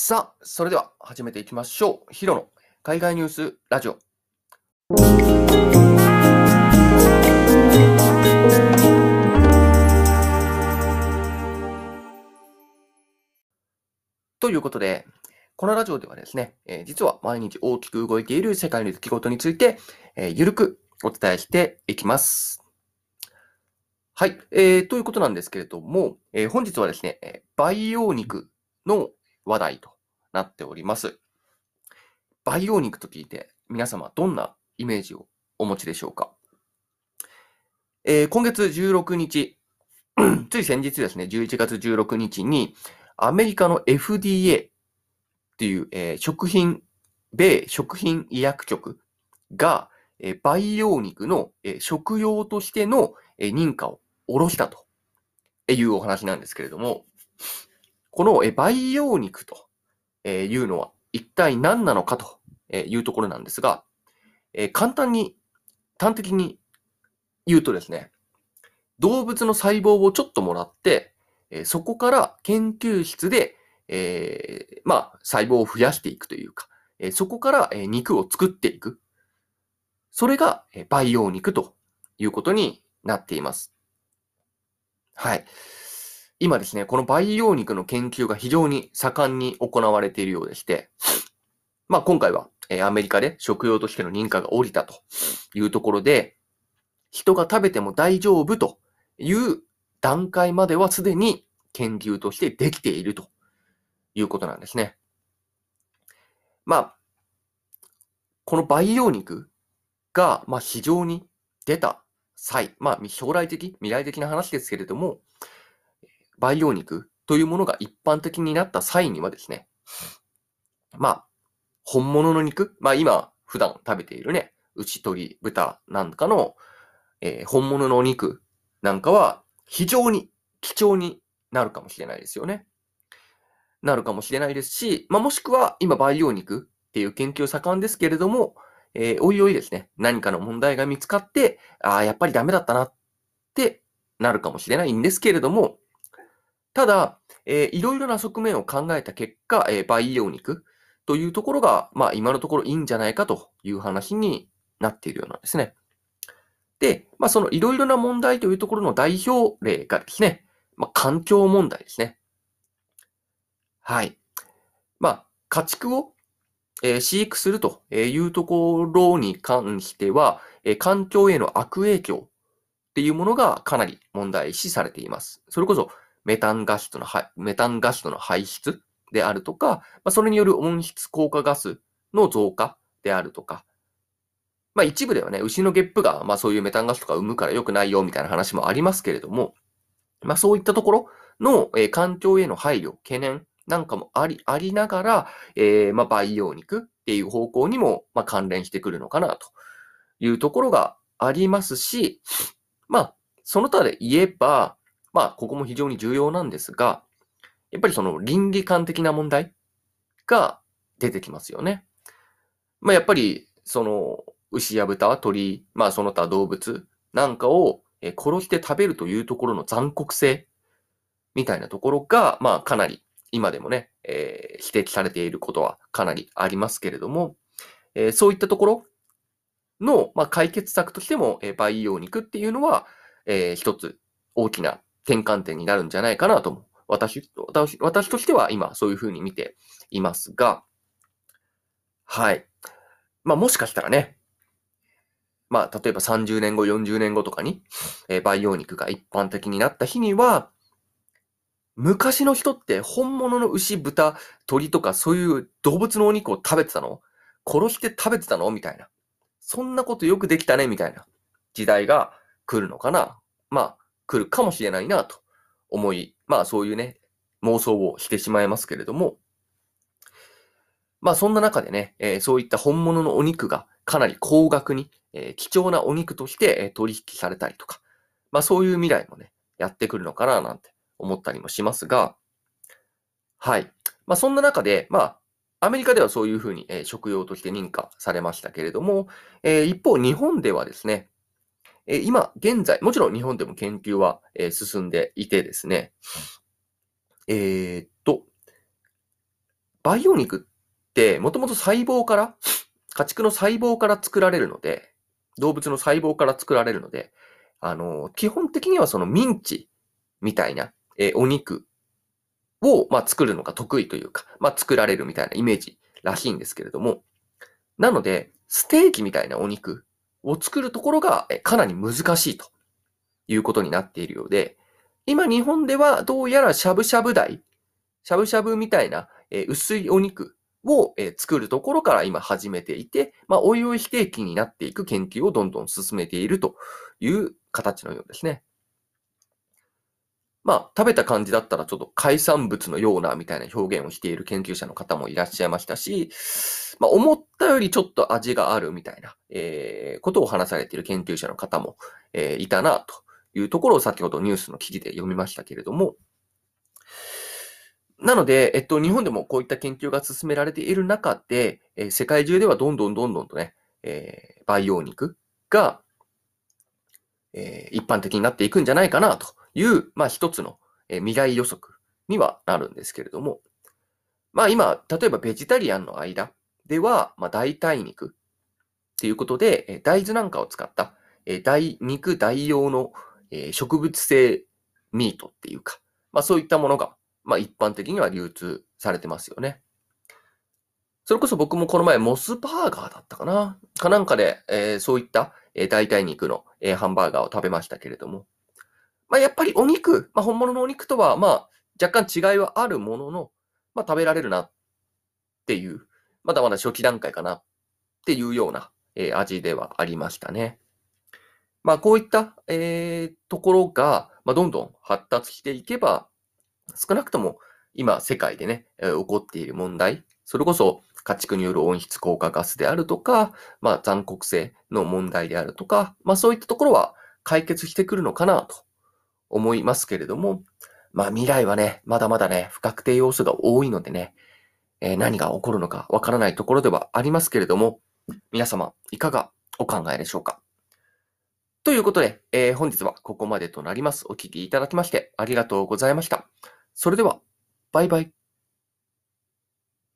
さあ、それでは始めていきましょう。ヒロの海外ニュースラジオ。ということで、このラジオではですね、えー実は毎日大きく動いている世界の出来事について、えーゆるくお伝えしていきます。はい、えーということなんですけれども、えー本日はですね、培養肉の話題となっております。培養肉と聞いて皆様どんなイメージをお持ちでしょうか、えー今月16日、つい先日ですね、11月16日にアメリカの FDA っていう、えー食品、米食品医薬局が、えー培養肉の、えー食用としての、えー認可を下ろしたというお話なんですけれども、この、培養肉というのは一体何なのかというところなんですが、簡単に、端的に言うとですね、動物の細胞をちょっともらって、そこから研究室で、えーまあ、細胞を増やしていくというか、そこから、肉を作っていく。それが、培養肉ということになっています。はい。今ですね、この培養肉の研究が非常に盛んに行われているようでして、まあ今回は、えーアメリカで食用としての認可が下りたというところで、人が食べても大丈夫という段階まではすでに研究としてできているということなんですね。まあ、この培養肉が、まあ、市場に出た際、まあ、将来的、未来的な話ですけれども、培養肉というものが一般的になった際にはですね、まあ、本物の肉、まあ今、普段食べているね、牛、鶏、豚なんかの、えー本物のお肉なんかは非常に貴重になるかもしれないですよね。なるかもしれないですし、まあもしくは今培養肉っていう研究盛んですけれども、えーおいおいですね、何かの問題が見つかって、ああ、やっぱりダメだったなってなるかもしれないんですけれども、ただ、えーいろいろな側面を考えた結果、えー培養肉というところが、まあ今のところいいんじゃないかという話になっているようなんですね。で、まあそのいろいろな問題というところの代表例がですね、まあ環境問題ですね。はい。まあ家畜を、え飼育するというところに関しては、え環境への悪影響っていうものがかなり問題視されています。それこそメタンガスとの、メタンガスとの排出であるとか、まあ、それによる温室効果ガスの増加であるとか、まあ一部ではね、牛のゲップが、まあそういうメタンガスとか生むから良くないよみたいな話もありますけれども、まあそういったところの、えー環境への配慮、懸念なんかもあり、ありながら、えーまあ培養肉っていう方向にも、まあ関連してくるのかなというところがありますし、まあその他で言えば、まあここも非常に重要なんですが、やっぱりその倫理観的な問題が出てきますよね。まあやっぱりその牛や豚、鳥、まあその他動物なんかを殺して食べるというところの残酷性みたいなところが、まあかなり今でもね、えー指摘されていることはかなりありますけれども、えーそういったところの、まあ、解決策としても、えー培養肉っていうのは、えー一つ大きな転換点になるんじゃないかなと思う。私、私、私としては今そういうふうに見ていますが、はい。まあもしかしたらね、まあ例えば30年後、40年後とかに、えー培養肉が一般的になった日には、昔の人って本物の牛、豚、鳥とかそういう動物のお肉を食べてたの？殺して食べてたの？みたいな。そんなことよくできたね？みたいな時代が来るのかな？まあ来るかもしれないなと思い、まあそういうね、妄想をしてしまいますけれども、まあそんな中でね、えーそういった本物のお肉がかなり高額に、えー貴重なお肉として、え取引されたりとか、まあそういう未来もね、やってくるのかななんて思ったりもしますが、はい。まあそんな中で、まあアメリカではそういうふうに、え食用として認可されましたけれども、え一方日本ではですね、えー今現在、もちろん日本でも研究は、えー進んでいてですね、えーっと、培養肉ってもともと細胞から、家畜の細胞から作られるので、動物の細胞から作られるので、あの、基本的にはそのミンチみたいな、えーお肉を、まあ、作るのが得意というか、まあ、作られるみたいなイメージらしいんですけれども、なので、ステーキみたいなお肉を作るところがかなり難しいということになっているようで、今日本ではどうやらしゃぶしゃぶ台、しゃぶしゃぶみたいな、薄いお肉を、作るところから今始めていて、まあ、おいおい非定期になっていく研究をどんどん進めているという形のようですね。まあ、食べた感じだったらちょっと海産物のようなみたいな表現をしている研究者の方もいらっしゃいましたし、まあ、思ったよりちょっと味があるみたいな、えーことを話されている研究者の方も、えーいたなというところを先ほどニュースの記事で読みましたけれども、なので、えっと、日本でもこういった研究が進められている中で、えー世界中ではどんどんどんどんとね、えー培養肉が、えー一般的になっていくんじゃないかなという、まあ一つの、未来予測にはなるんですけれども、まあ今、例えばベジタリアンの間では、まあ代替肉っていうことで、大豆なんかを使った、えー大肉代用の、植物性ミートっていうか、まあそういったものが、まあ一般的には流通されてますよね。それこそ僕もこの前モスバーガーだったかな？かなんかで、えーそういった、え代替肉の、えハンバーガーを食べましたけれども、まあやっぱりお肉、まあ本物のお肉とは、まあ若干違いはあるものの、まあ食べられるなっていう、まだまだ初期段階かなっていうような、えー味ではありましたね。まあこういった、えーところが、まあ、どんどん発達していけば、少なくとも今世界でね、えー起こっている問題、それこそ家畜による温室効果ガスであるとか、まあ残酷性の問題であるとか、まあそういったところは解決してくるのかなと思いますけれども、まあ未来はね、まだまだね、不確定要素が多いのでね、えー何が起こるのかわからないところではありますけれども、皆様いかがお考えでしょうか？ということで、えー本日はここまでとなります。お聴きいただきましてありがとうございました。それでは、バイバイ。